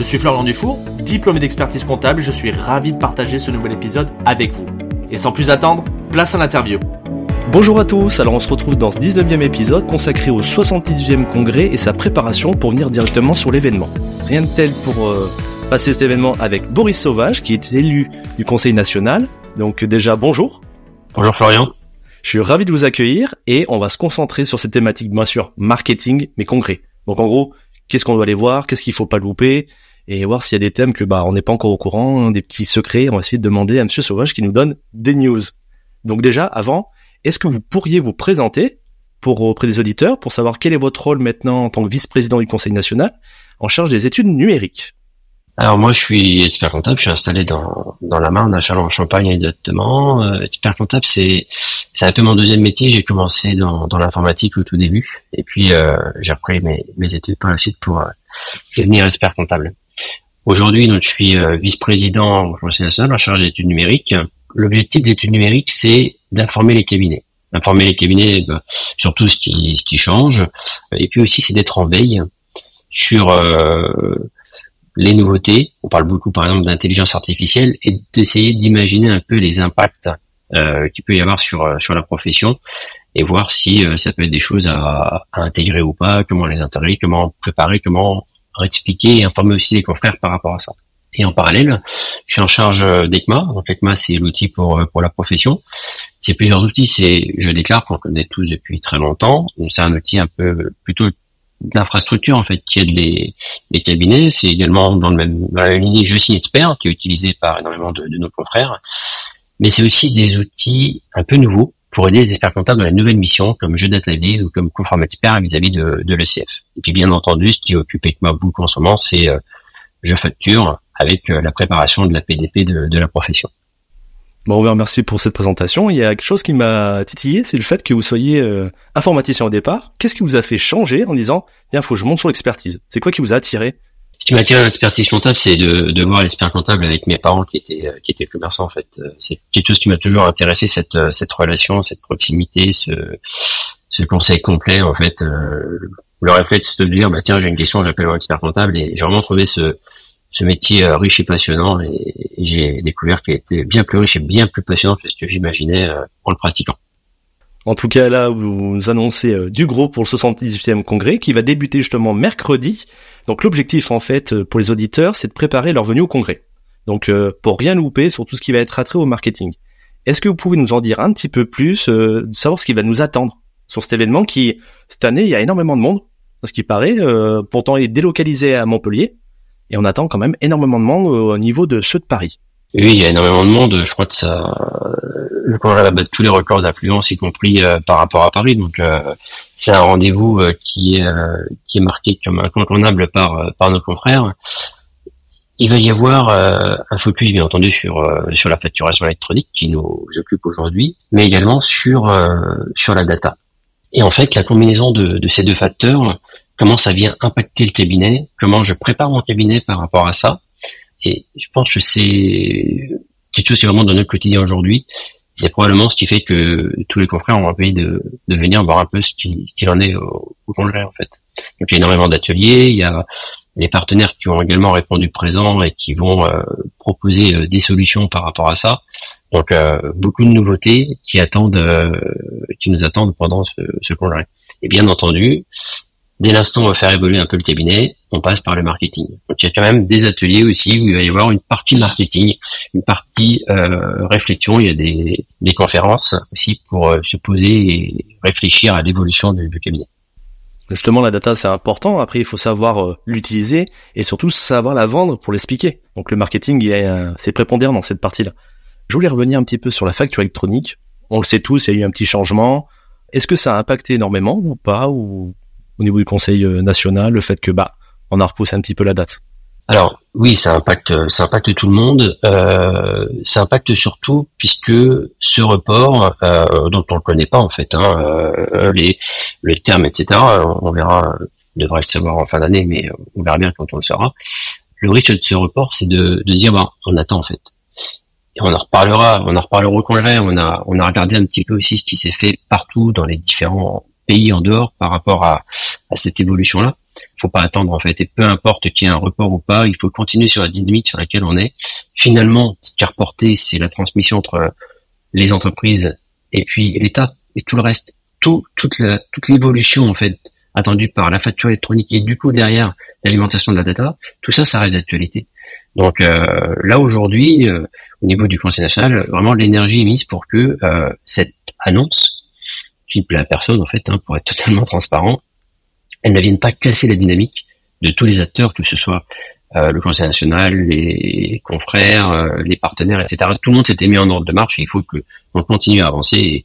Je suis Florian Dufour, diplômé d'expertise comptable je suis ravi de partager ce nouvel épisode avec vous. Et sans plus attendre, place à l'interview. Bonjour à tous, alors on se retrouve dans ce 19e épisode consacré au 70e congrès et sa préparation pour venir directement sur l'événement. Rien de tel pour euh, passer cet événement avec Boris Sauvage qui est élu du Conseil national. Donc déjà bonjour. Bonjour Florian. Je suis ravi de vous accueillir et on va se concentrer sur cette thématique bien sûr marketing mais congrès. Donc en gros, qu'est-ce qu'on doit aller voir, qu'est-ce qu'il faut pas louper? Et voir s'il y a des thèmes que bah on n'est pas encore au courant, hein, des petits secrets, on va essayer de demander à monsieur Sauvage qui nous donne des news. Donc déjà avant, est-ce que vous pourriez vous présenter pour auprès des auditeurs pour savoir quel est votre rôle maintenant en tant que vice-président du Conseil national en charge des études numériques? Alors moi, je suis expert comptable. Je suis installé dans, dans la Marne, à Châlons-en-Champagne exactement. Euh, expert comptable, c'est c'est un peu mon deuxième métier. J'ai commencé dans, dans l'informatique au tout début, et puis euh, j'ai repris mes, mes études par la suite pour euh, devenir expert comptable. Aujourd'hui, donc je suis euh, vice-président au Conseil national en charge des études numériques. L'objectif des études numériques, c'est d'informer les cabinets. Informer les cabinets ben, sur tout ce qui, ce qui change. Et puis aussi, c'est d'être en veille sur euh, les nouveautés. On parle beaucoup, par exemple, d'intelligence artificielle et d'essayer d'imaginer un peu les impacts euh, qu'il peut y avoir sur, euh, sur la profession et voir si euh, ça peut être des choses à, à, intégrer ou pas, comment les intégrer, comment préparer, comment expliquer et informer aussi les confrères par rapport à ça. Et en parallèle, je suis en charge d'ECMA. Donc ECMA, c'est l'outil pour pour la profession. C'est plusieurs outils. C'est je déclare qu'on connaît tous depuis très longtemps. C'est un outil un peu plutôt d'infrastructure en fait qui aide les, les cabinets. C'est également dans le même dans la lignée Je suis expert qui est utilisé par énormément de, de nos confrères. Mais c'est aussi des outils un peu nouveaux pour aider les experts comptables dans les nouvelles missions comme Jeu Data ou comme Conform Expert vis-à-vis de, l'ECF. Et puis bien entendu, ce qui occupe ECMA beaucoup en ce moment, c'est euh, Je facture avec euh, la préparation de la PDP de, de la profession. Bon, on vous remercie pour cette présentation. Il y a quelque chose qui m'a titillé, c'est le fait que vous soyez euh, informaticien au départ. Qu'est-ce qui vous a fait changer en disant, tiens, faut que je monte sur l'expertise C'est quoi qui vous a attiré? Ce qui m'a attiré à l'expertise comptable, c'est de, de voir l'expert comptable avec mes parents qui étaient euh, qui étaient commerçants. En fait, euh, c'est quelque chose qui m'a toujours intéressé cette cette relation, cette proximité, ce ce conseil complet. En fait, le réflexe de dire, bah tiens, j'ai une question, j'appelle mon expert comptable, et j'ai vraiment trouvé ce ce métier euh, riche et passionnant et, j'ai découvert qu'il était bien plus riche et bien plus passionnant que ce que j'imaginais euh, en le pratiquant. En tout cas, là, vous nous annoncez euh, du gros pour le 78e congrès qui va débuter justement mercredi. Donc l'objectif, en fait, pour les auditeurs, c'est de préparer leur venue au congrès. Donc pour rien louper sur tout ce qui va être attrait au marketing. Est-ce que vous pouvez nous en dire un petit peu plus, de savoir ce qui va nous attendre sur cet événement qui, cette année, il y a énormément de monde, ce qui paraît, pourtant il est délocalisé à Montpellier, et on attend quand même énormément de monde au niveau de ceux de Paris. Oui, il y a énormément de monde. Je crois que ça, le congrès va battre tous les records d'affluence, y compris euh, par rapport à Paris. Donc, euh, c'est un rendez-vous euh, qui est qui est marqué comme incontournable par par nos confrères. Il va y avoir un focus, bien entendu, sur sur la facturation électronique qui nous occupe aujourd'hui, mais également sur sur la data. Et en fait, la combinaison de, de ces deux facteurs comment ça vient impacter le cabinet, comment je prépare mon cabinet par rapport à ça. Et je pense que c'est quelque chose qui est vraiment dans notre quotidien aujourd'hui. C'est probablement ce qui fait que tous les confrères ont envie de, de venir voir un peu ce qu'il en est au, au, congrès en fait. Donc il y a énormément d'ateliers, il y a les partenaires qui ont également répondu présent et qui vont euh, proposer euh, des solutions par rapport à ça. Donc euh, beaucoup de nouveautés qui attendent, euh, qui nous attendent pendant ce, ce congrès. Et bien entendu, dès l'instant où on va faire évoluer un peu le cabinet, on passe par le marketing. Donc il y a quand même des ateliers aussi où il va y avoir une partie marketing, une partie euh, réflexion. Il y a des, conférences aussi pour euh, se poser et réfléchir à l'évolution du, du, cabinet. Justement, la data c'est important. Après, il faut savoir euh, l'utiliser et surtout savoir la vendre pour l'expliquer. Donc le marketing, c'est prépondérant dans cette partie-là. Je voulais revenir un petit peu sur la facture électronique. On le sait tous, il y a eu un petit changement. Est-ce que ça a impacté énormément ou pas ou au niveau du Conseil euh, national, le fait que bah on a repoussé un petit peu la date Alors oui, ça impacte, ça impacte tout le monde. Euh, ça impacte surtout puisque ce report, euh, dont on ne connaît pas en fait, hein, euh, les, les termes, etc. On verra, on devrait le savoir en fin d'année, mais on verra bien quand on le saura. Le risque de ce report, c'est de, de dire, bah, on attend en fait. Et on en reparlera, on en reparlera au congrès. On a, on a regardé un petit peu aussi ce qui s'est fait partout dans les différents pays en dehors par rapport à, à cette évolution-là faut pas attendre en fait. Et peu importe qu'il y ait un report ou pas, il faut continuer sur la dynamique sur laquelle on est. Finalement, ce qui est reporté, c'est la transmission entre les entreprises et puis l'État et tout le reste. Tout, toute la, toute l'évolution en fait attendue par la facture électronique et du coup derrière l'alimentation de la data, tout ça, ça reste d'actualité. Donc euh, là aujourd'hui, euh, au niveau du Conseil national, vraiment l'énergie est mise pour que euh, cette annonce, plaît à personne en fait, hein, pour être totalement transparent, elles ne viennent pas casser la dynamique de tous les acteurs, que ce soit euh, le Conseil national, les confrères, euh, les partenaires, etc. Tout le monde s'était mis en ordre de marche et il faut que on continue à avancer et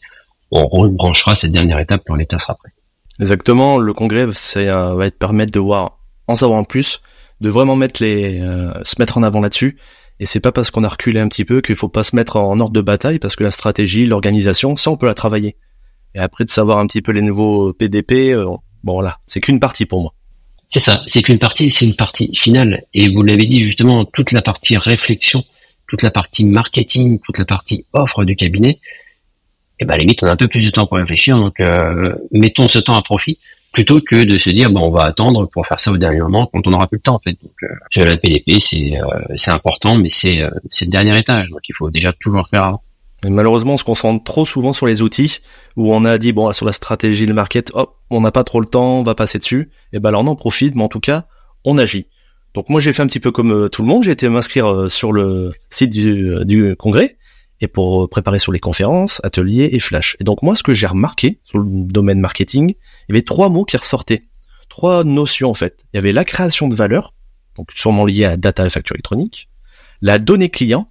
on rebranchera cette dernière étape quand l'État sera prêt. Exactement, le congrès c'est, va être permettre de voir en savoir en plus, de vraiment mettre les, euh, se mettre en avant là-dessus. Et c'est pas parce qu'on a reculé un petit peu qu'il faut pas se mettre en ordre de bataille, parce que la stratégie, l'organisation, ça on peut la travailler. Et après de savoir un petit peu les nouveaux PDP, Bon voilà, c'est qu'une partie pour moi. C'est ça, c'est qu'une partie, c'est une partie finale. Et vous l'avez dit justement, toute la partie réflexion, toute la partie marketing, toute la partie offre du cabinet, eh ben limite on a un peu plus de temps pour réfléchir, donc euh, mettons ce temps à profit plutôt que de se dire bon on va attendre pour faire ça au dernier moment quand on n'aura plus le temps en fait. Donc euh, la PDP c'est euh, c'est important, mais c'est euh, c'est le dernier étage, donc il faut déjà toujours faire avant malheureusement, on se concentre trop souvent sur les outils où on a dit bon sur la stratégie, le market, hop, on n'a pas trop le temps, on va passer dessus. Et ben alors on en profite, mais en tout cas, on agit. Donc moi j'ai fait un petit peu comme euh, tout le monde, j'ai été m'inscrire euh, sur le site du, euh, du congrès et pour préparer sur les conférences, ateliers et flash. Et donc moi ce que j'ai remarqué sur le domaine marketing, il y avait trois mots qui ressortaient, trois notions en fait. Il y avait la création de valeur, donc sûrement liée à data et facture électronique, la donnée client,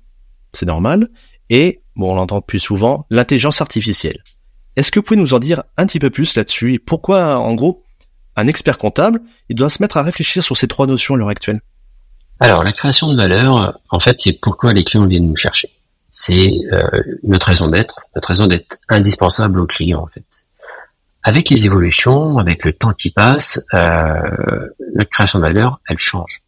c'est normal, et bon, on l'entend plus souvent, l'intelligence artificielle. Est-ce que vous pouvez nous en dire un petit peu plus là-dessus et pourquoi, en gros, un expert comptable, il doit se mettre à réfléchir sur ces trois notions à l'heure actuelle? Alors, la création de valeur, en fait, c'est pourquoi les clients viennent nous chercher. C'est euh, notre raison d'être, notre raison d'être indispensable aux clients, en fait. Avec les évolutions, avec le temps qui passe, euh, notre création de valeur, elle change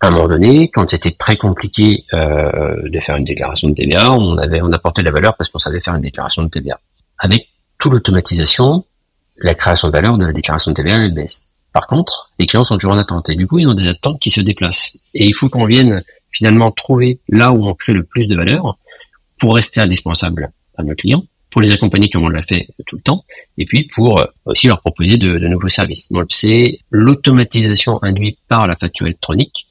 à un moment donné, quand c'était très compliqué euh, de faire une déclaration de TVA, on avait on apportait la valeur parce qu'on savait faire une déclaration de TVA. Avec toute l'automatisation, la création de valeur de la déclaration de TVA elle baisse. Par contre, les clients sont toujours en attente et du coup ils ont des attentes qui se déplacent. Et il faut qu'on vienne finalement trouver là où on crée le plus de valeur pour rester indispensable à nos clients, pour les accompagner comme on l'a fait tout le temps, et puis pour aussi leur proposer de, de nouveaux services. Donc c'est l'automatisation induite par la facture électronique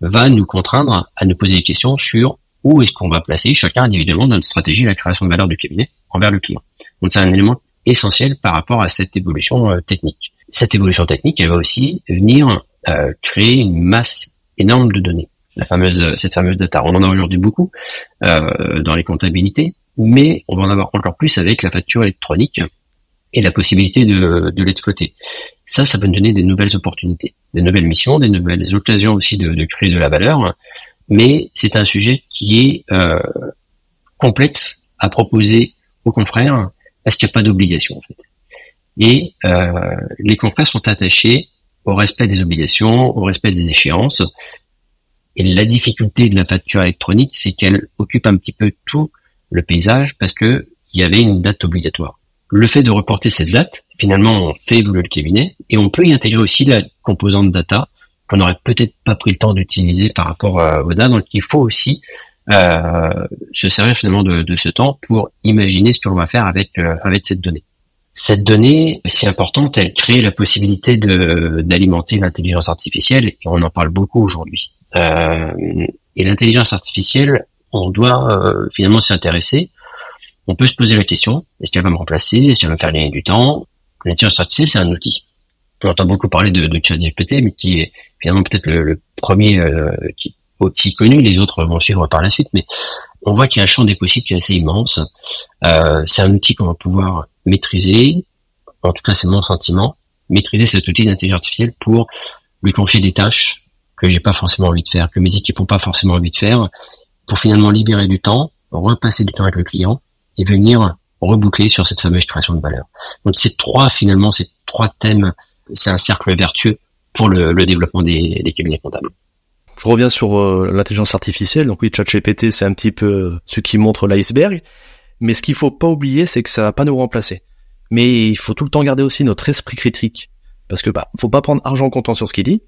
va nous contraindre à nous poser des questions sur où est-ce qu'on va placer chacun individuellement dans notre stratégie la création de valeur du cabinet envers le client. Donc c'est un élément essentiel par rapport à cette évolution euh, technique. Cette évolution technique, elle va aussi venir euh, créer une masse énorme de données. La fameuse, cette fameuse data. On en a aujourd'hui beaucoup euh, dans les comptabilités, mais on va en avoir encore plus avec la facture électronique et la possibilité de, de l'exploiter. Ça, ça va nous donner des nouvelles opportunités, des nouvelles missions, des nouvelles occasions aussi de, créer de la valeur. Mais c'est un sujet qui est euh, complexe à proposer aux confrères parce qu'il n'y a pas d'obligation en fait. Et euh, les confrères sont attachés au respect des obligations, au respect des échéances. Et la difficulté de la facture électronique, c'est qu'elle occupe un petit peu tout le paysage parce que il y avait une date obligatoire le fait de reporter cette date, finalement, on fait évoluer le cabinet et on peut y intégrer aussi la composante data qu'on n'aurait peut-être pas pris le temps d'utiliser par rapport à Oda. Donc, il faut aussi euh, se servir finalement de, ce temps pour imaginer ce qu'on va faire avec euh, avec cette donnée. Cette donnée, si importante, elle crée la possibilité de d'alimenter l'intelligence artificielle et on en parle beaucoup aujourd'hui. Euh, et l'intelligence artificielle, on doit finalement s'y intéresser on peut se poser la question, est-ce qu'elle va me remplacer? Est-ce qu'elle va me faire gagner du temps? L'intelligence artificielle, c'est un outil. On entend beaucoup parler de, de ChatGPT, mais qui est finalement peut-être le, premier euh, qui aussi connu. Les autres vont suivre par la suite, mais on voit qu'il y a un champ des possibles qui est assez immense. Euh, c'est un outil qu'on va pouvoir maîtriser. En tout cas, c'est mon sentiment. Maîtriser cet outil d'intelligence artificielle pour lui confier des tâches que j'ai pas forcément envie de faire, que mes équipes n'ont pas forcément envie de faire, pour finalement libérer du temps, repasser du temps avec le client et venir reboucler sur cette fameuse création de valeur. Donc ces trois finalement, ces trois thèmes, c'est un cercle vertueux pour le, développement des, des, cabinets comptables. Je reviens sur euh, l'intelligence artificielle. Donc oui, ChatGPT, c'est un petit peu ce qui montre l'iceberg. Mais ce qu'il faut pas oublier, c'est que ça va pas nous remplacer. Mais il faut tout le temps garder aussi notre esprit critique. Parce que bah, faut pas prendre argent comptant sur ce qu'il dit,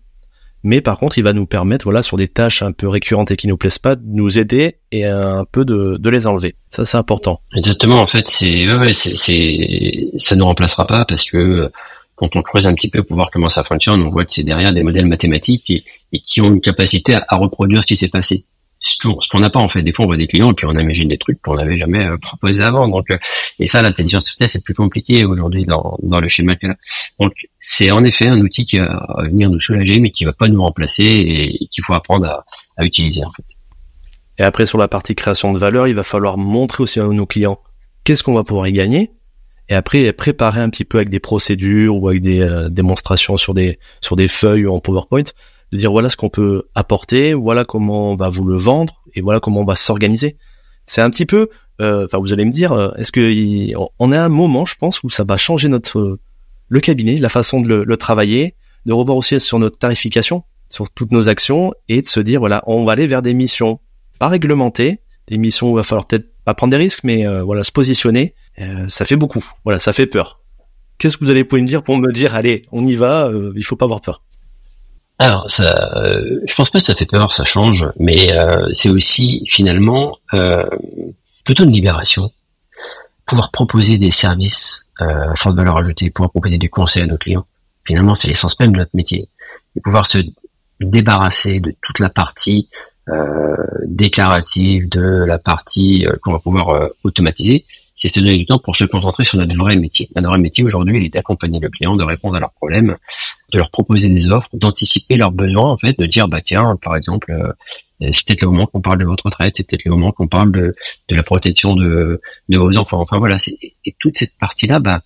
mais par contre, il va nous permettre, voilà, sur des tâches un peu récurrentes et qui nous plaisent pas, de nous aider et un peu de, les enlever. Ça, c'est important. Exactement. En fait, c'est, ouais, c'est, ça ne remplacera pas parce que quand on creuse un petit peu pour voir comment ça fonctionne, on voit que c'est derrière des modèles mathématiques et, qui ont une capacité à reproduire ce qui s'est passé ce qu'on n'a pas en fait. Des fois, on voit des clients et puis on imagine des trucs qu'on n'avait jamais euh, proposé avant. Donc, euh, et ça, l'intelligence artificielle, c'est plus compliqué aujourd'hui dans, dans le schéma qu'il a. Donc, c'est en effet un outil qui va venir nous soulager, mais qui va pas nous remplacer et, qu'il faut apprendre à, à, utiliser en fait. Et après, sur la partie création de valeur, il va falloir montrer aussi à nos clients qu'est-ce qu'on va pouvoir y gagner. Et après, préparer un petit peu avec des procédures ou avec des euh, démonstrations sur des sur des feuilles ou en PowerPoint de dire voilà ce qu'on peut apporter, voilà comment on va vous le vendre et voilà comment on va s'organiser. C'est un petit peu, euh, enfin vous allez me dire, euh, est-ce que on est à un moment, je pense, où ça va changer notre le cabinet, la façon de le, travailler, de revoir aussi sur notre tarification, sur toutes nos actions et de se dire voilà, on va aller vers des missions pas réglementées, des missions où il va falloir peut-être pas prendre des risques, mais euh, voilà se positionner. ça fait beaucoup, voilà, ça fait peur. Qu'est-ce que vous allez pouvoir me dire pour me dire allez, on y va, il faut pas avoir peur. Alors, ça, euh, je pense pas que ça fait peur, ça change, mais euh, c'est aussi finalement euh, plutôt une libération. Pouvoir proposer des services euh, à forte valeur ajoutée, pouvoir proposer du conseil à nos clients. Finalement, c'est l'essence même de notre métier. Et pouvoir se débarrasser de toute la partie euh, déclarative, de la partie qu'on va pouvoir automatiser, c'est se donner du temps pour se concentrer sur notre vrai métier. Notre vrai métier aujourd'hui, il est d'accompagner le client, de répondre à leurs problèmes, de leur proposer des offres, d'anticiper leurs besoins, en fait, de dire, bah tiens, par exemple, euh, c'est peut-être le moment qu'on parle de votre retraite, c'est peut-être le moment qu'on parle de, de la protection de, de vos enfants. Enfin voilà, et toute cette partie-là, bah,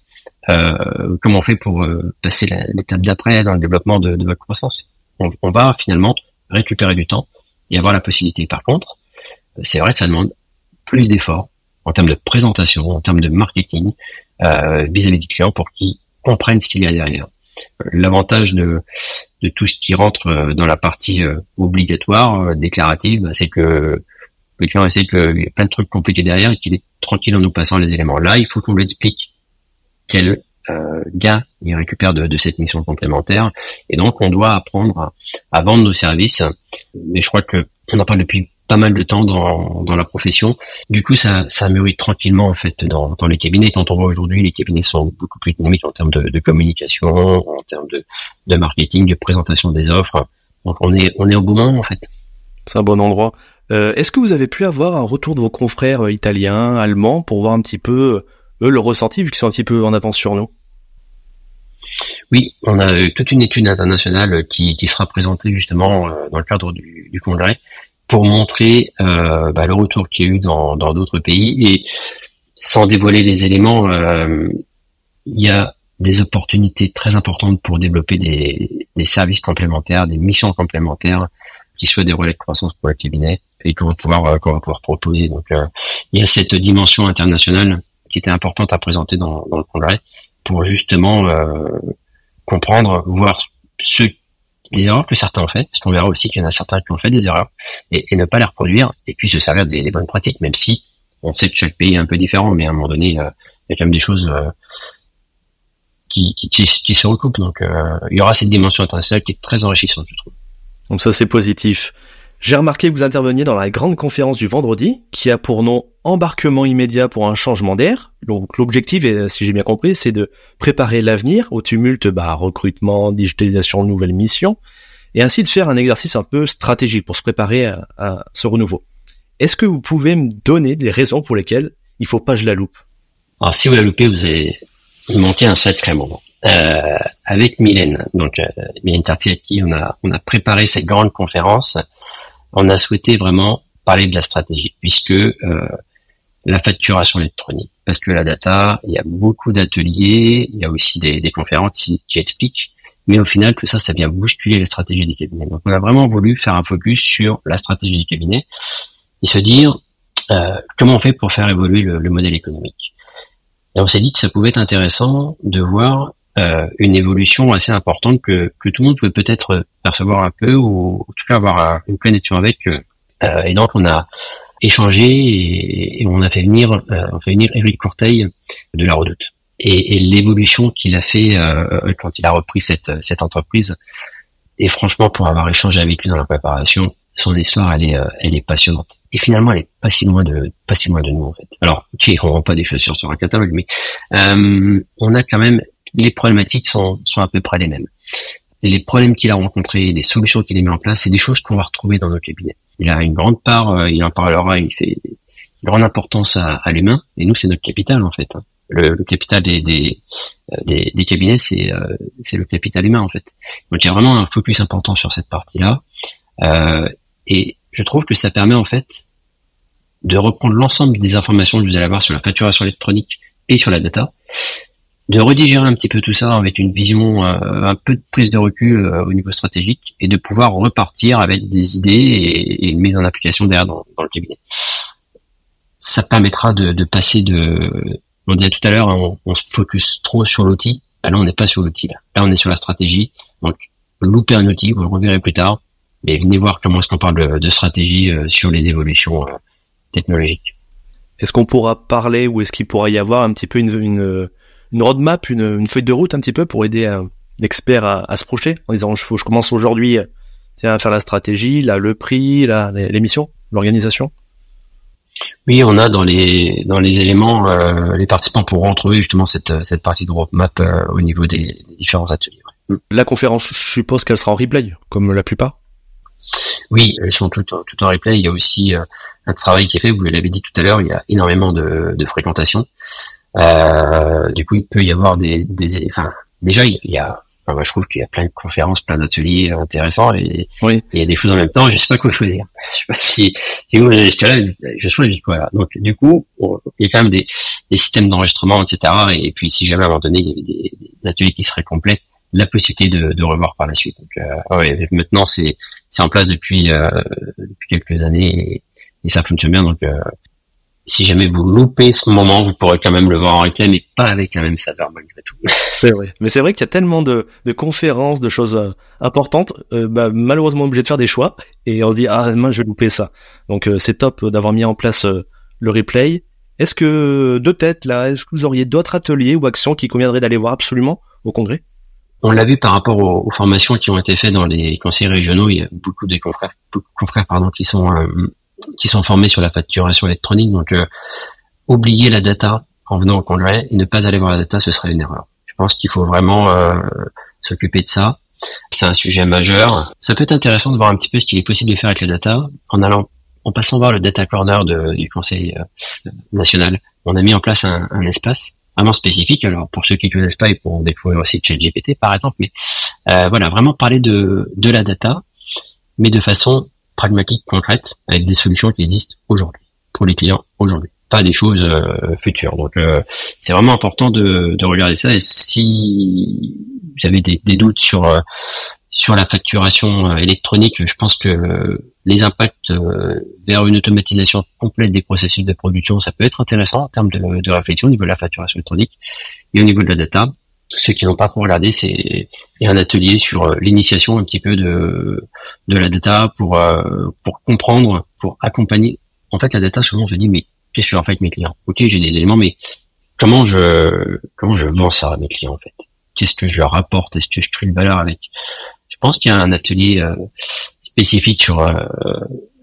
euh, comment on fait pour euh, passer l'étape d'après dans le développement de, de votre croissance? On, on, va finalement récupérer du temps et avoir la possibilité. Par contre, c'est vrai que ça demande plus d'efforts, en termes de présentation, en termes de marketing euh, vis-à-vis du client pour qu'il comprenne ce qu'il y a derrière. L'avantage de, de tout ce qui rentre euh, dans la partie euh, obligatoire, déclarative, bah, c'est que le client sait qu'il y a plein de trucs compliqués derrière et qu'il est tranquille en nous passant les éléments. Là, il faut qu'on lui explique quel euh, gain il récupère de, de, cette mission complémentaire. Et donc, on doit apprendre à, à vendre nos services. Mais je crois que on en parle depuis pas mal de temps dans, dans la profession. Du coup, ça, ça mûrit tranquillement en fait dans, dans les cabinets. Quand on voit aujourd'hui, les cabinets sont beaucoup plus dynamiques en termes de, de communication, en termes de, de marketing, de présentation des offres. Donc on est on est au bon moment en fait. C'est un bon endroit. Euh, Est-ce que vous avez pu avoir un retour de vos confrères euh, italiens, allemands, pour voir un petit peu eux le ressenti vu qu'ils sont un petit peu en avance sur nous? Oui, on a toute une étude internationale qui, qui sera présentée justement euh, dans le cadre du, du congrès pour montrer euh, bah, le retour qu'il y a eu dans d'autres pays. Et sans dévoiler les éléments, euh, il y a des opportunités très importantes pour développer des, des, services complémentaires, des missions complémentaires, qui soient des relais de croissance pour le cabinet et qu'on va pouvoir euh, qu'on va pouvoir proposer. Donc euh, il y a cette dimension internationale qui était importante à présenter dans, dans le congrès pour justement euh, comprendre, voir ceux les erreurs que certains ont fait, parce qu'on verra aussi qu'il y en a certains qui ont fait des erreurs, et, ne pas les reproduire, et puis se servir des, bonnes pratiques, même si on sait que chaque pays est un peu différent, mais à un moment donné, euh, il y a quand même des choses euh, qui, se recoupent. Donc euh, il y aura cette dimension internationale qui est très enrichissante, je trouve. Donc ça c'est positif. J'ai remarqué que vous interveniez dans la grande conférence du vendredi, qui a pour nom Embarquement immédiat pour un changement d'air. Donc l'objectif, si j'ai bien compris, c'est de préparer l'avenir au tumulte bah, recrutement, digitalisation, nouvelles missions, et ainsi de faire un exercice un peu stratégique pour se préparer à, ce renouveau. Est-ce que vous pouvez me donner des raisons pour lesquelles il faut pas que je la loupe? Alors si vous la loupez, vous avez manqué un sacré moment. Euh, avec Mylène, donc euh, Mylène Tartier à qui on a on a préparé cette grande conférence on a souhaité vraiment parler de la stratégie, puisque euh, la facturation électronique, parce que la data, il y a beaucoup d'ateliers, il y a aussi des, conférences qui, expliquent Mais au final, tout ça, ça vient bousculer la stratégie du cabinet. Donc, on a vraiment voulu faire un focus sur la stratégie du cabinet et se dire euh, comment on fait pour faire évoluer le, modèle économique. Et on s'est dit que ça pouvait être intéressant de voir euh, une évolution assez importante que, que tout le monde pouvait peut-être percevoir un peu ou en tout cas avoir une connexion avec. Euh, et donc, on a échangé et, on a fait venir, on a fait venir Eric Courteil de la Redoute et, et l'évolution qu'il a fait euh, quand il a repris cette, cette entreprise. Et franchement, pour avoir échangé avec lui dans la préparation, son histoire, elle est, euh, elle est passionnante. Et finalement, elle est pas si loin de, pas si loin de nous en fait. Alors, ok, on rend pas des chaussures sur un catalogue, mais euh, on a quand même les problématiques sont, sont à peu près les mêmes. Les problèmes qu'il a rencontrés, les solutions qu'il a mis en place, c'est des choses qu'on va retrouver dans nos cabinets. Il a une grande part, euh, il en parlera, il fait une grande importance à, à l'humain, et nous, c'est notre capital en fait. Hein le, capital des, des, euh, des, cabinets, c'est euh, le capital humain en fait. Donc il y a vraiment un focus important sur cette partie-là, euh, et je trouve que ça permet en fait de reprendre l'ensemble des informations que vous allez avoir sur la facturation électronique et sur la data, de redigérer un petit peu tout ça avec une vision, un peu de prise de recul au niveau stratégique et de pouvoir repartir avec des idées et, une mise en application derrière dans, dans le cabinet. Ça permettra de, de passer de, on disait tout à l'heure, on, on, se focus trop sur l'outil. Là, on n'est pas sur l'outil. Là. on est sur la stratégie. Donc, louper un outil, vous le reverrez plus tard. Mais venez voir comment est-ce qu'on parle de, stratégie euh, sur les évolutions euh, technologiques. Est-ce qu'on pourra parler ou est-ce qu'il pourra y avoir un petit peu une, une, une roadmap, une, une, feuille de route un petit peu pour aider l'expert à, à, se projeter en disant je, je commence aujourd'hui tiens, à faire la stratégie, là, le prix, là, l'émission, l'organisation oui, on a dans les dans les éléments, euh, les participants pourront trouver justement cette cette partie de roadmap euh, au niveau des, différents ateliers. La conférence, je suppose qu'elle sera en replay, comme la plupart. Oui, elles sont toutes tout en replay. Il y a aussi euh, un travail qui est fait. Vous l'avez dit tout à l'heure, il y a énormément de, de fréquentation. Du coup, il peut y avoir des, des enfin déjà il y a moi, je trouve qu'il y a plein de conférences, plein d'ateliers intéressants et, il y a des choses en même temps. Je sais pas quoi choisir. Je sais pas si, si vous là je choisis quoi. Donc, du coup, il y a quand même des, des systèmes d'enregistrement, etc. Et puis, si jamais à un moment donné, il y avait des, des ateliers qui seraient complets, la possibilité de, de revoir par la suite. Donc, euh, ouais, maintenant, c'est c'est en place depuis euh, depuis quelques années et, et, ça fonctionne bien. Donc, euh, si jamais vous loupez ce moment, vous pourrez quand même le voir en replay, mais pas avec la même saveur malgré tout. C'est vrai. Mais c'est vrai qu'il y a tellement de, de conférences, de choses euh, importantes, euh, bah, malheureusement obligé de faire des choix, et on se dit ah moi je vais louper ça. Donc euh, c'est top d'avoir mis en place le replay. Est-ce que de tête là, est-ce que vous auriez d'autres ateliers ou actions qui conviendraient d'aller voir absolument au congrès? On l'a vu par rapport aux, formations qui ont été faites dans les conseils régionaux. Il y a beaucoup de confrères, beaucoup de confrères pardon, qui sont qui sont formés sur la facturation électronique. Donc, euh, oublier la data en venant au congrès et ne pas aller voir la data, ce serait une erreur. Je pense qu'il faut vraiment euh, s'occuper de ça. C'est un sujet majeur. Ça peut être intéressant de voir un petit peu ce qu'il est possible de faire avec la data en allant, en passant voir le data corner de, du Conseil euh, national. On a mis en place un, un, espace vraiment spécifique. Alors pour ceux qui ne connaissent pas, ils pourront découvrir aussi ChatGPT par exemple. Mais euh, voilà, vraiment parler de, de la data, mais de façon pragmatique, concrète, avec des solutions qui existent aujourd'hui, pour les clients aujourd'hui, pas des choses euh, futures. Donc euh, c'est vraiment important de, de, regarder ça. Et si vous avez des, des doutes sur euh, sur la facturation électronique, je pense que les impacts vers une automatisation complète des processus de production, ça peut être intéressant en termes de, de réflexion au niveau de la facturation électronique et au niveau de la data ceux qui n'ont pas trop regardé, c'est un atelier sur euh, l'initiation un petit peu de de la data pour euh, pour comprendre, pour accompagner. En fait, la data souvent on se dit mais qu'est-ce que je fais avec mes clients? Ok, j'ai des éléments, mais comment je comment je vends ça à mes clients en fait? Qu'est-ce que je leur apporte? Est-ce que je crée une valeur avec? Je pense qu'il y a un atelier euh, spécifique sur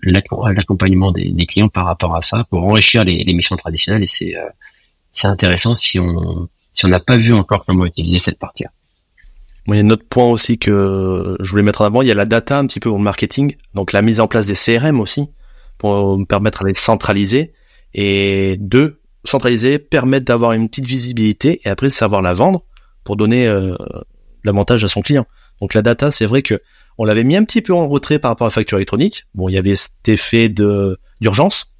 l'accompagnement des, des, clients par rapport à ça pour enrichir les, les missions traditionnelles et c'est c'est intéressant si on si on n'a pas vu encore comment utiliser cette partie-là. il y a un autre point aussi que je voulais mettre en avant, il y a la data un petit peu le marketing, donc la mise en place des CRM aussi, pour me permettre de les centraliser, et de centraliser, permettre d'avoir une petite visibilité, et après de savoir la vendre pour donner euh, l'avantage à son client. Donc la data, c'est vrai que on l'avait mis un petit peu en retrait par rapport à la facture électronique. Bon, il y avait cet effet d'urgence,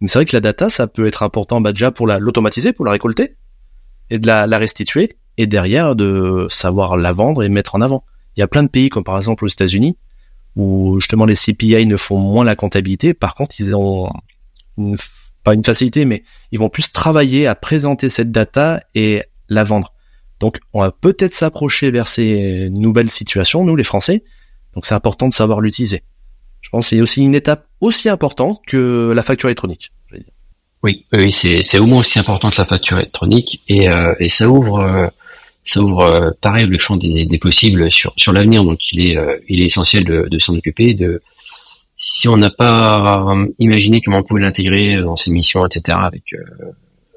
mais c'est vrai que la data, ça peut être important bah, déjà pour l'automatiser, pour la récolter, et de la, la restituer et derrière de savoir la vendre et mettre en avant. Il y a plein de pays, comme par exemple aux États-Unis, où justement les CPI ne font moins la comptabilité. Par contre, ils ont une, pas une facilité, mais ils vont plus travailler à présenter cette data et la vendre. Donc, on va peut-être s'approcher vers ces nouvelles situations, nous les Français. Donc, c'est important de savoir l'utiliser. Je pense que c'est aussi une étape aussi importante que la facture électronique. Oui, oui, c'est au moins aussi important que la facture électronique et, euh, et ça ouvre euh, ça ouvre euh, pareil le champ des, des possibles sur sur l'avenir. Donc il est il est essentiel de, de s'en occuper. De si on n'a pas imaginé comment on pouvait l'intégrer dans ses missions, etc. avec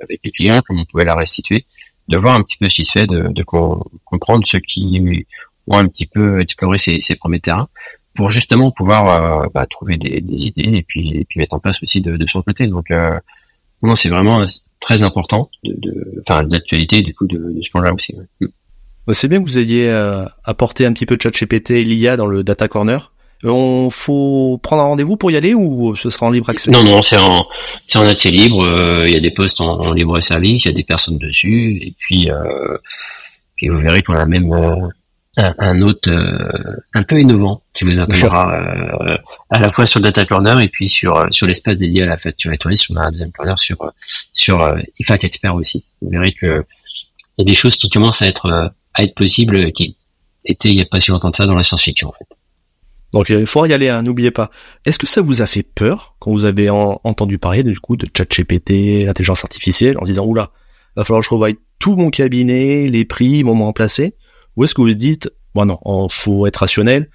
avec les clients, comment on pouvait la restituer, de voir un petit peu ce qui se fait, de, de comprendre ceux qui ont un petit peu exploré ces, premiers terrains pour justement pouvoir euh, bah, trouver des, des, idées et puis, et puis mettre en place aussi de, de son côté. Donc, euh, non, c'est vraiment très important, de, de, enfin, d'actualité du coup de, de ce point-là aussi. Ouais. Bah, c'est bien que vous ayez euh, apporté un petit peu de ChatGPT et l'IA dans le Data Corner. On faut prendre un rendez-vous pour y aller ou ce sera en libre accès? Non, non, c'est en, c'est en accès libre. Il y a des postes en, en, libre service, il y a des personnes dessus, et puis, euh, puis vous verrez qu'on a même un, un autre un peu innovant qui vous intéressera euh, à la fois sur le data corner et puis sur sur l'espace dédié à la facture étoilée. On a un deuxième sur sur euh, IFAC Expert aussi. Vous verrez que il y a des choses qui commencent à être à être possibles qui étaient il n'y a pas si longtemps de ça dans la science-fiction en fait. Donc il faudra y aller, hein, n'oubliez pas. Est-ce que ça vous a fait peur quand vous avez entendu parler du coup de ChatGPT, l'intelligence artificielle, en se disant oula, va falloir que je revoie tout mon cabinet, les prix, vont me remplacer? Ou est-ce que vous dites bon non, faut être rationnel,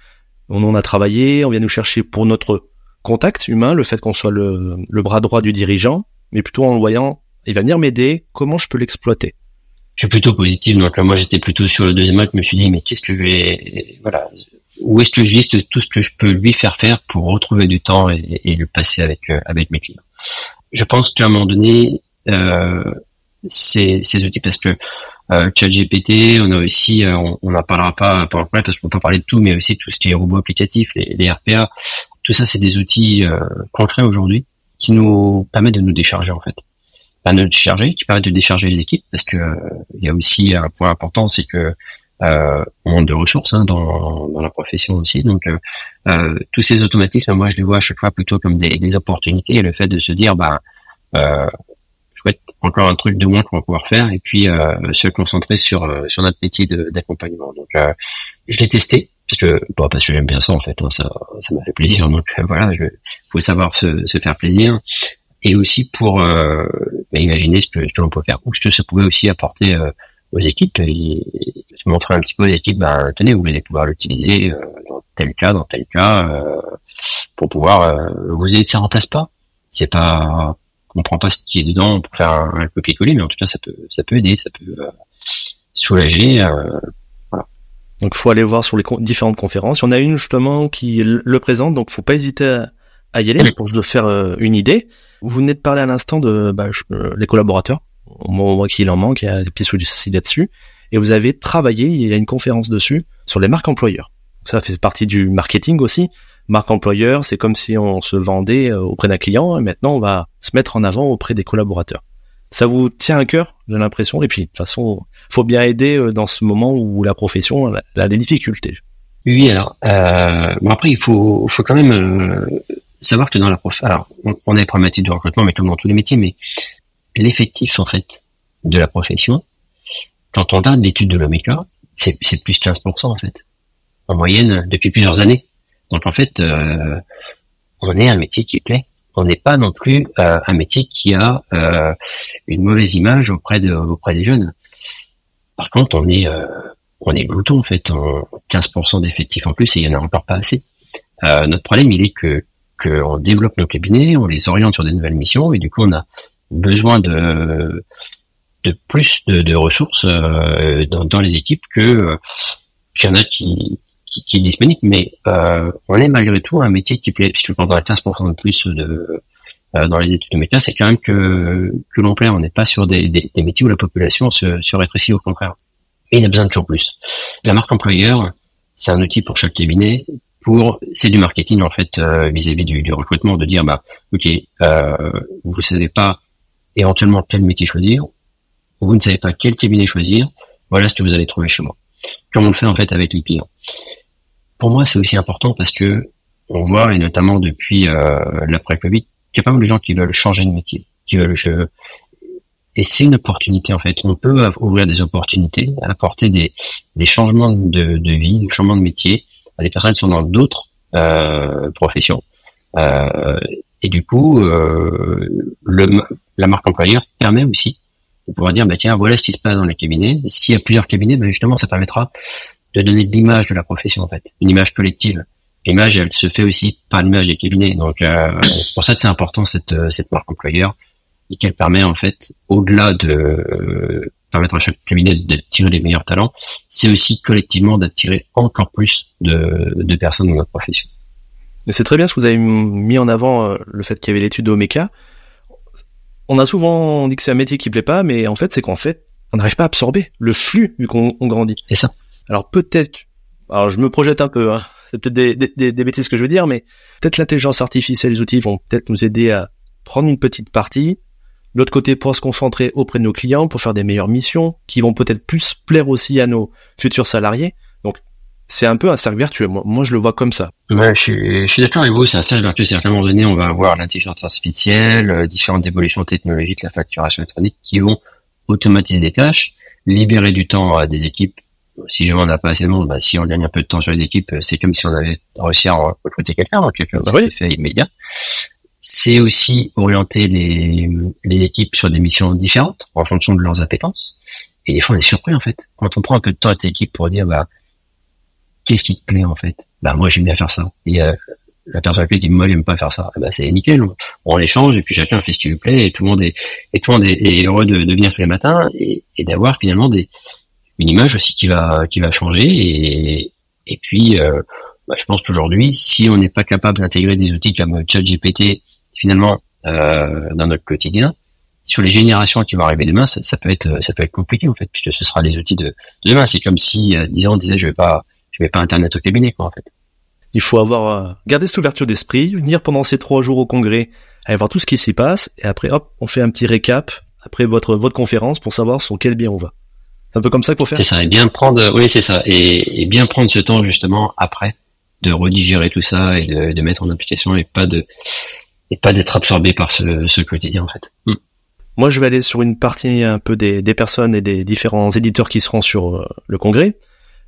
on en a travaillé, on vient nous chercher pour notre contact humain, le fait qu'on soit le, le bras droit du dirigeant, mais plutôt en le voyant, il va venir m'aider, comment je peux l'exploiter? Je suis plutôt positif, donc là moi j'étais plutôt sur le deuxième acte, je me suis dit mais qu'est-ce que je vais, voilà, où est-ce que je liste tout ce que je peux lui faire faire pour retrouver du temps et, et le passer avec euh, avec mes clients? Je pense qu'à un moment donné, euh, ces, ces outils, parce que euh, ChatGPT, on a aussi, euh, on n'en parlera pas pendant le parce qu'on peut parler de tout, mais aussi tout ce qui est robots applicatifs, les, les RPA, tout ça, c'est des outils euh, concrets aujourd'hui qui nous permettent de nous décharger en fait. Pas de décharger, qui permettent de décharger les équipes, parce que euh, il y a aussi un point important, c'est que euh, on manque de ressources hein, dans, dans, la profession aussi. Donc euh, euh, tous ces automatismes, moi je les vois à chaque fois plutôt comme des, des opportunités. Et le fait de se dire, bah, chouette, encore un truc de moins qu'on va pouvoir faire, et puis euh, se concentrer sur sur notre métier d'accompagnement. Donc je l'ai testé parce que bon, parce que j'aime bien ça en fait, hein, ça ça m'a fait plaisir. Donc voilà, il faut savoir se, se faire plaisir et aussi pour euh, bah, imaginer ce que, ce que l'on peut faire ou ce que ça pouvait aussi apporter euh, aux équipes et, montrer un petit peu aux équipes, ben, tenez, vous allez pouvoir l'utiliser euh, dans tel cas, dans tel cas, euh, pour pouvoir euh, vous aider. Ça remplace pas. C'est pas, on prend pas ce qui est dedans pour faire un, un copier-coller, mais en tout cas, ça peut, ça peut aider, ça peut soulager. voilà. Donc, faut aller voir sur les différentes conférences. Il y en a une justement qui le présente, donc faut pas hésiter à, à y aller pour se faire une idée. Vous venez de parler à l'instant de bah, les collaborateurs on voit qu'il en manque, il y a des pièces aussi là-dessus. Et vous avez travaillé, il y a une conférence dessus, sur les marques employeurs. Ça fait partie du marketing aussi. Marque employeur, c'est comme si on se vendait auprès d'un client, et maintenant on va se mettre en avant auprès des collaborateurs. Ça vous tient à cœur, j'ai l'impression, et puis de toute façon, faut bien aider dans ce moment où la profession a des difficultés. Oui, alors, euh, bon après, il faut, faut quand même euh, savoir que dans la prof, alors, on, on a les problématiques de recrutement, mais comme dans tous les métiers, mais l'effectif en fait de la profession, quand on regarde l'étude de l'Omega, c'est, c'est plus 15% en fait, en moyenne depuis plusieurs années. Donc en fait, euh, on est un métier qui plaît. On n'est pas non plus euh, un métier qui a euh, une mauvaise image auprès auprès des jeunes. Par contre, on est on est glouton en fait, on, 15% d'effectifs en plus et il y en a encore pas assez. Notre problème, il est que qu'on développe nos cabinets, on les oriente sur des nouvelles missions et du coup on a besoin de de plus de, ressources dans, dans, les équipes que qu'il y en a qui, qui, qui est disponible, mais euh, on est malgré tout un métier qui plaît, puisque quand on a 15% de plus de euh, dans les études de métier, c'est quand même que que l'on plaît. On n'est pas sur des, des, des, métiers où la population se, se rétrécit, au contraire. Et il a besoin de toujours plus. La marque employeur, c'est un outil pour chaque cabinet. Pour c'est du marketing en fait euh, vis-à-vis du, du, recrutement, de dire bah ok, vous savez pas éventuellement quel métier choisir, vous ne savez pas quel cabinet choisir, voilà ce que vous allez trouver chez moi. comme on le fait en fait avec les clients. Pour moi, c'est aussi important parce que on voit, et notamment depuis euh, l'après-Covid, qu'il y a pas mal de gens qui veulent changer de métier, qui veulent et c'est une opportunité en fait. On peut ouvrir des opportunités, apporter des, changements de, vie, des changements de métier à des personnes qui sont dans d'autres euh, professions. Euh, et du coup, la marque employeur permet aussi de pouvoir dire, bah tiens, voilà ce qui se passe dans les cabinets. S'il y a plusieurs cabinets, bah justement, ça permettra de donner de l'image de la profession en fait, une image collective. L'image, elle se fait aussi par l'image des cabinets. Donc, euh, c'est pour ça que c'est important cette, cette marque employeur et qu'elle permet en fait, au-delà de euh, permettre à chaque cabinet de tirer les meilleurs talents, c'est aussi collectivement d'attirer encore plus de, de, personnes dans notre profession. Et c'est très bien ce que vous avez mis en avant euh, le fait qu'il y avait l'étude d'Omeka. On a souvent dit que c'est un métier qui plaît pas, mais en fait c'est qu'en fait on n'arrive pas à absorber le flux vu qu'on grandit. C'est ça. Alors peut-être, alors je me projette un peu, hein. c'est peut-être des, des, des, bêtises que je veux dire, mais peut-être l'intelligence artificielle, les outils vont peut-être nous aider à prendre une petite partie, L'autre côté, pour se concentrer auprès de nos clients, pour faire des meilleures missions, qui vont peut-être plus plaire aussi à nos futurs salariés. Donc, c'est un peu un cercle vertueux. Moi, je le vois comme ça. Ouais, je suis, suis d'accord avec vous. C'est un cercle vertueux. C'est à un moment donné, on va avoir l'intelligence artificielle, euh, différentes évolutions technologiques, la facturation électronique, qui vont automatiser des tâches, libérer du temps à des équipes. Si je m'en a pas assez de monde, bah, si on gagne un peu de temps sur les équipes, c'est comme si on avait réussi à recruter quelqu'un, donc quelqu'un bah oui. fait immédiat c'est aussi orienter les, les équipes sur des missions différentes en fonction de leurs appétences. Et des fois, on est surpris en fait quand on prend un peu de temps à cette équipe pour dire bah qu'est-ce qui te plaît en fait? Bah moi j'aime bien faire ça. Et euh, la personne qui dit moi j'aime pas faire ça. bah c'est nickel. On, on échange et puis chacun fait ce qui lui plaît et tout le monde est et tout le monde est, heureux de, de, venir tous les matins et, et d'avoir finalement des une image aussi qui va qui va changer et et puis euh, bah, je pense qu'aujourd'hui si on n'est pas capable d'intégrer des outils comme ChatGPT finalement euh, dans notre quotidien, sur les générations qui vont arriver demain, ça, peut être ça peut être compliqué en fait, puisque ce sera les outils de, demain. C'est comme si euh, disons on disait je vais pas je vais pas internet au cabinet quoi en fait. Il faut avoir euh, gardé cette ouverture d'esprit, venir pendant ces trois jours au congrès, aller voir tout ce qui s'y passe, et après hop, on fait un petit récap après votre votre conférence pour savoir sur quel bien on va. C'est un peu comme ça qu'il faut faire. C'est ça, et bien prendre, oui c'est ça, et, et, bien prendre ce temps justement après de redigérer tout ça et de, de mettre en application et pas de et pas d'être absorbé par ce, ce, quotidien en fait. Hmm. Moi, je vais aller sur une partie un peu des, des personnes et des différents éditeurs qui seront sur euh, le congrès.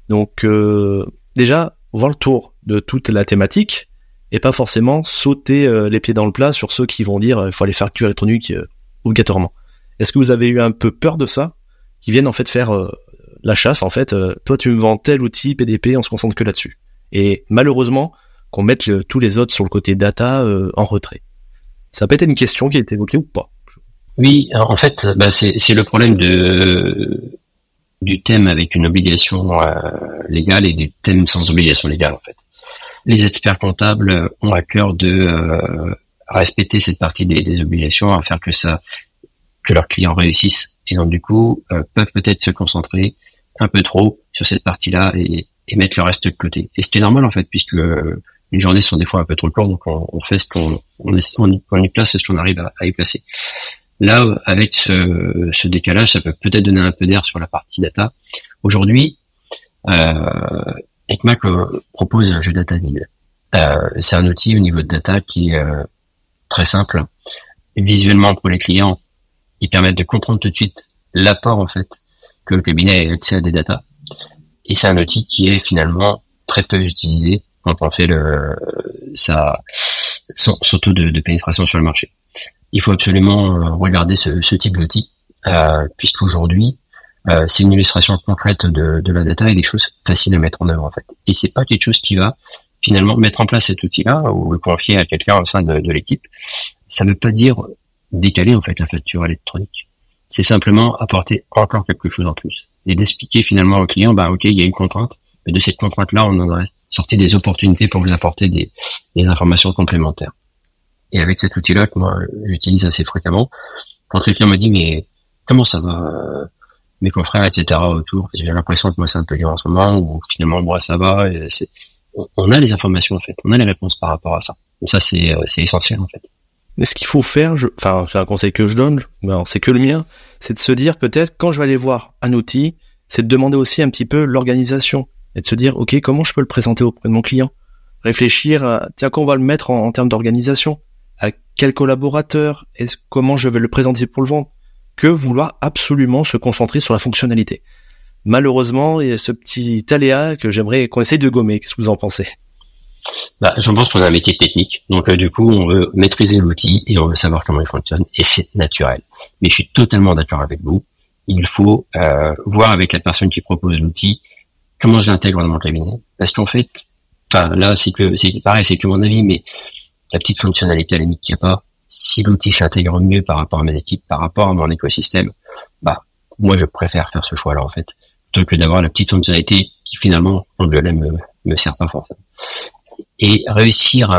Donc, euh, déjà, voir le tour de toute la thématique et pas forcément sauter euh, les pieds dans le plat sur ceux qui vont dire il faut aller faire facture électronique obligatoirement. Est-ce que vous avez eu un peu peur de ça, qui viennent en fait faire la chasse en fait Toi, tu me vends tel outil PDP, on se concentre que là-dessus. Et malheureusement, qu'on mette tous les autres sur le côté data en retrait. Ça peut être une question qui a été évoquée ou pas Oui, en fait, bah c'est le problème de du thème avec une obligation euh, légale et du thème sans obligation légale en fait. Les experts comptables ont à cœur de euh, respecter cette partie des, des, obligations, à faire que ça, que leurs clients réussissent, et donc du coup euh, peuvent peut-être se concentrer un peu trop sur cette partie-là et, et, mettre le reste de côté. Et c'était normal en fait, puisque les journées sont des fois un peu trop courtes, donc on, fait ce qu'on on, on, y place ce qu'on arrive à, y placer. Là, avec ce, ce décalage, ça peut peut-être donner un peu d'air sur la partie data. Aujourd'hui, euh, ECMAC euh, propose un jeu data vide. Euh, c'est un outil au niveau de data qui est euh, très simple. Visuellement pour les clients, il permet de comprendre tout de suite l'apport en fait que le cabinet a accès à des data. Et c'est un outil qui est finalement très peu utilisé quand on fait le, sa, son, taux de, pénétration sur le marché. Il faut absolument euh, regarder ce, type d'outil, euh, puisqu'aujourd'hui, euh, c'est une illustration concrète de, de la data et des choses faciles à mettre en œuvre en fait. Et c'est pas quelque chose qui va finalement mettre en place cet outil-là ou le confier à quelqu'un au sein de, de l'équipe. Ça ne veut pas dire décaler en fait la facture électronique. C'est simplement apporter encore quelque chose en plus et d'expliquer finalement au client, bah ok, il y a une contrainte, mais de cette contrainte-là, on en sortir des opportunités pour vous apporter des, des informations complémentaires. Et avec cet outil-là que moi j'utilise assez fréquemment, quand quelqu'un me dit mais comment ça va euh, mes confrères etc autour, j'ai l'impression que moi c'est un peu dur en ce moment ou finalement moi ça va. Et on a les informations en fait, on a les réponses par rapport à ça. Donc ça c'est euh, c'est essentiel en fait. Et ce qu'il faut faire, je, enfin c'est un conseil que je donne, c'est que le mien, c'est de se dire peut-être quand je vais aller voir un outil, c'est de demander aussi un petit peu l'organisation et de se dire, OK, comment je peux le présenter auprès de mon client? Réfléchir à, tiens, qu'on va le mettre en, termes d'organisation? À quel collaborateur? Est-ce, comment je vais le présenter pour le vendre? Que vouloir absolument se concentrer sur la fonctionnalité? Malheureusement, il y a ce petit aléa que j'aimerais qu'on essaye de gommer. Qu'est-ce que vous en pensez? Bah, je pense qu'on a un métier technique, donc euh, du coup, on veut maîtriser l'outil et on veut savoir comment il fonctionne, et c'est naturel. Mais je suis totalement d'accord avec vous. Il faut euh, voir avec la personne qui propose l'outil comment je l'intègre dans mon cabinet, parce qu'en fait, là, c'est que c'est pareil, c'est que mon avis, mais la petite fonctionnalité à la limite qu'il n'y a pas, si l'outil s'intègre mieux par rapport à mes équipes, par rapport à mon écosystème, bah moi je préfère faire ce choix-là en fait, plutôt que d'avoir la petite fonctionnalité qui finalement, en de me, me sert pas forcément. Et réussir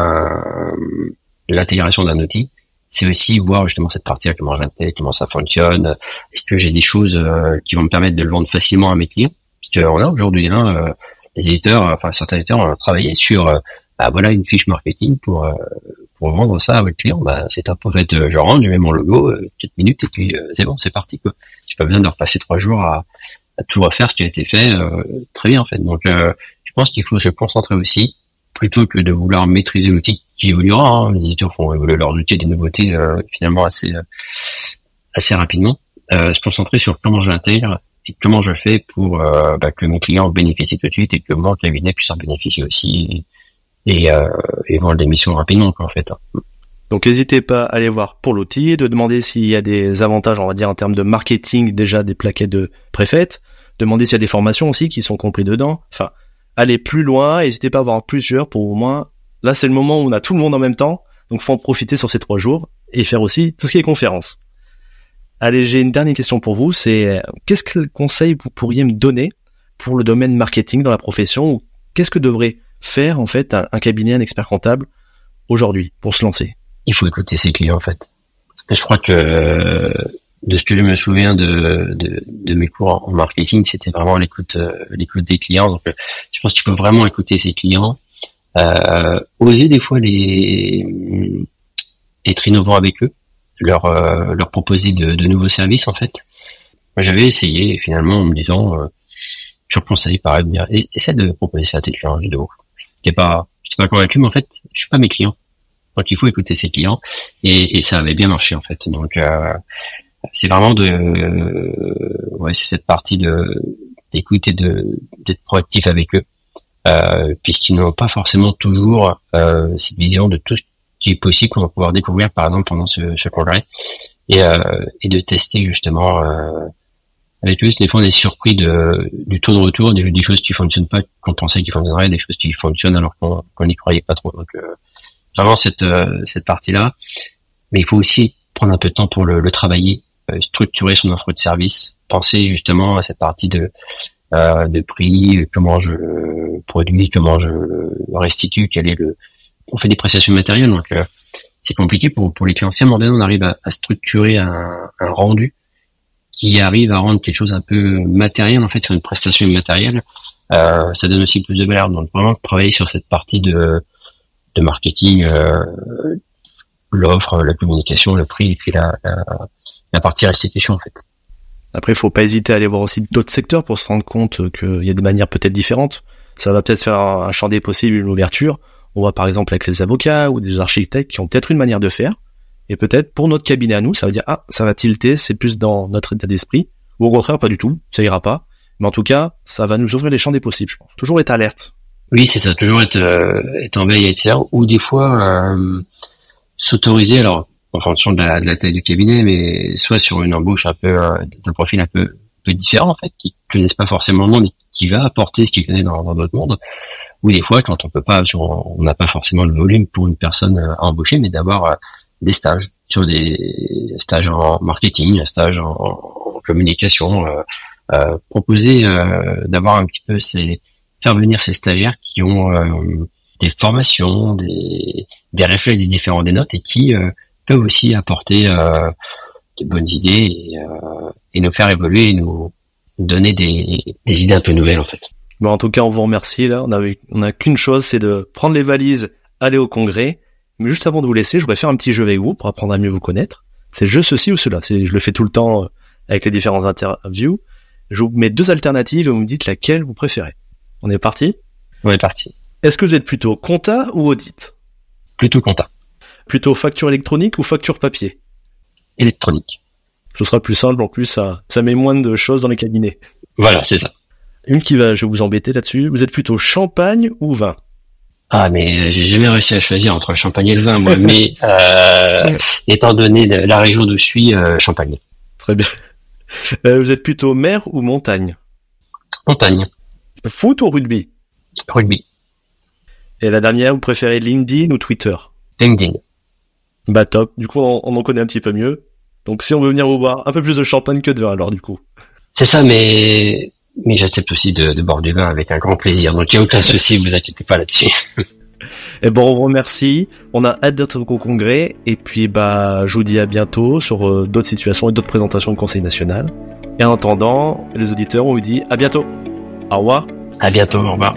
l'intégration d'un outil, c'est aussi voir justement cette partie-là, comment j'intègre, comment ça fonctionne. Est-ce que j'ai des choses euh, qui vont me permettre de le vendre facilement à mes clients? Parce qu'on a aujourd'hui, hein, euh, les éditeurs, enfin certains éditeurs ont travaillé sur, euh, bah, voilà une fiche marketing pour pour vendre ça à votre client. Bah c'est top. En fait, je rentre, je mets mon logo, quelques minutes et puis c'est bon, c'est parti. Quoi. J'ai pas besoin de repasser trois jours à, à tout refaire ce qui a été fait. très bien en fait. Donc je pense qu'il faut se concentrer aussi plutôt que de vouloir maîtriser l'outil qui évoluera. Hein. Les éditeurs font évoluer leurs outils des nouveautés euh, finalement assez euh, assez rapidement. Euh, se concentrer sur comment j'intègre et comment je fais pour euh, bah, que mon client bénéficie tout de suite et que mon cabinet puisse en bénéficier aussi et, euh, et vendre des missions rapidement quoi, en fait. Donc n'hésitez pas à aller voir pour l'outil, de demander s'il y a des avantages, on va dire en termes de marketing, déjà des plaquettes de préfètes, demander s'il y a des formations aussi qui sont compris dedans. Enfin, aller plus loin, n'hésitez pas à avoir plusieurs pour au moins, là c'est le moment où on a tout le monde en même temps, donc faut en profiter sur ces trois jours et faire aussi tout ce qui est conférence. Allez, j'ai une dernière question pour vous, c'est qu'est-ce que le conseil vous pourriez me donner pour le domaine marketing dans la profession ou qu'est-ce que devrait faire en fait un, cabinet, un expert comptable aujourd'hui pour se lancer? Il faut écouter ses clients en fait. Je crois que de ce que je me souviens de, de, de mes cours en marketing, c'était vraiment l'écoute euh, l'écoute des clients. Donc, euh, je pense qu'il faut vraiment écouter ses clients, euh, oser des fois les être innovant avec eux, leur euh, leur proposer de, de, nouveaux services en fait. Moi, j'avais essayé finalement en me disant, euh, je conseille par exemple, essaie de proposer ça à tes clients vidéo. J'étais pas j'étais pas convaincu, mais en fait, je suis pas mes clients. Donc il faut écouter ses clients et, et ça avait bien marché en fait. Donc euh, c'est vraiment de euh, ouais c'est cette partie de d'écouter de d'être proactif avec eux. Euh, puisqu'ils n'ont pas forcément toujours euh, cette vision de tout ce qui est possible qu'on va pouvoir découvrir par exemple pendant ce, ce congrès. Et, euh, et de tester justement euh, avec eux. Des fois on est surpris de du taux de retour des, choses qui fonctionnent pas qu'on pensait qu'ils fonctionneraient des choses qui fonctionnent alors qu'on n'y croyait pas trop. Donc vraiment cette cette partie là mais il faut aussi prendre un peu de temps pour le, le travailler. euh, structurer son offre de service, penser justement à cette partie de euh, de prix, comment je produis, comment je restitue, quel est le. On fait des prestations matérielles, donc euh, c'est compliqué pour pour les clients. Si à un moment donné on arrive à, structurer un, rendu qui arrive à rendre quelque chose un peu matériel en fait sur une prestation immatérielle, euh, ça donne aussi plus de valeur. Donc vraiment travailler sur cette partie de de marketing, euh, l'offre, la communication, le prix et puis la, la, la partie restitution en fait. Après, il faut pas hésiter à aller voir aussi d'autres secteurs pour se rendre compte qu'il y a des manières peut-être différentes. Ça va peut-être faire un champ des possibles, une ouverture. On voit par exemple avec les avocats ou des architectes qui ont peut-être une manière de faire. Et peut-être pour notre cabinet à nous, ça va dire ah ça va tilter, c'est plus dans notre état d'esprit. Ou au contraire pas du tout, ça ira pas. Mais en tout cas, ça va nous ouvrir les champs des possibles. Je pense. Toujours être alerte. Oui, c'est ça. Toujours être, euh, être en veille, etc. Ou des fois euh, s'autoriser. Alors en fonction de la, taille du cabinet, mais soit sur une embauche un peu euh, d'un profil un peu, peu différent en fait, qui connaissent pas forcément le monde et qui va apporter ce qu'il connaît dans, dans notre monde. Ou des fois, quand on peut pas, on n'a pas forcément le volume pour une personne euh, à embaucher, mais d'avoir euh, des stages sur des stages en marketing, un stage en, communication, euh, euh, proposer d'avoir un petit peu ces faire venir ces stagiaires qui ont des formations, des, des réflexes différents des notes et qui peuvent aussi apporter euh, de bonnes idées et, euh, et, nous faire évoluer et nous donner des, des, idées un peu nouvelles en fait. Bon, en tout cas, on vous remercie là. On a on a qu'une chose, c'est de prendre les valises, aller au congrès. Mais juste avant de vous laisser, je voudrais faire un petit jeu avec vous pour apprendre à mieux vous connaître. C'est le jeu ceci ou cela. C'est, je le fais tout le temps euh, avec les différents interviews. Je vous mets deux alternatives et vous me dites laquelle vous préférez. On est parti? On est parti. Est-ce que vous êtes plutôt compta ou audit? Plutôt compta. Plutôt facture électronique ou facture papier Électronique. Ce sera plus simple, en plus ça, ça met moins de choses dans les cabinets. Voilà, c'est ça. Une qui va, je vais vous embêter là-dessus. Vous êtes plutôt champagne ou vin Ah, mais j'ai jamais réussi à choisir entre le champagne et le vin, moi. mais euh, étant donné la région d'où je suis, euh, champagne. Très bien. Euh, vous êtes plutôt mer ou montagne Montagne. Foot ou rugby Rugby. Et la dernière, vous préférez LinkedIn ou Twitter LinkedIn. Bah top. Du coup, on, on en connaît un petit peu mieux. Donc si on veut venir vous boire un peu plus de champagne que de vin, alors du coup. C'est ça, mais mais j'accepte aussi de, de boire du vin avec un grand plaisir. Donc il n'y a aucun souci, vous inquiétez pas là-dessus. Et bon, on vous remercie. On a hâte d'être au congrès. Et puis, bah, je vous dis à bientôt sur euh, d'autres situations et d'autres présentations de Conseil national. Et en attendant, les auditeurs, on vous dit à bientôt. Au revoir. À bientôt, au revoir.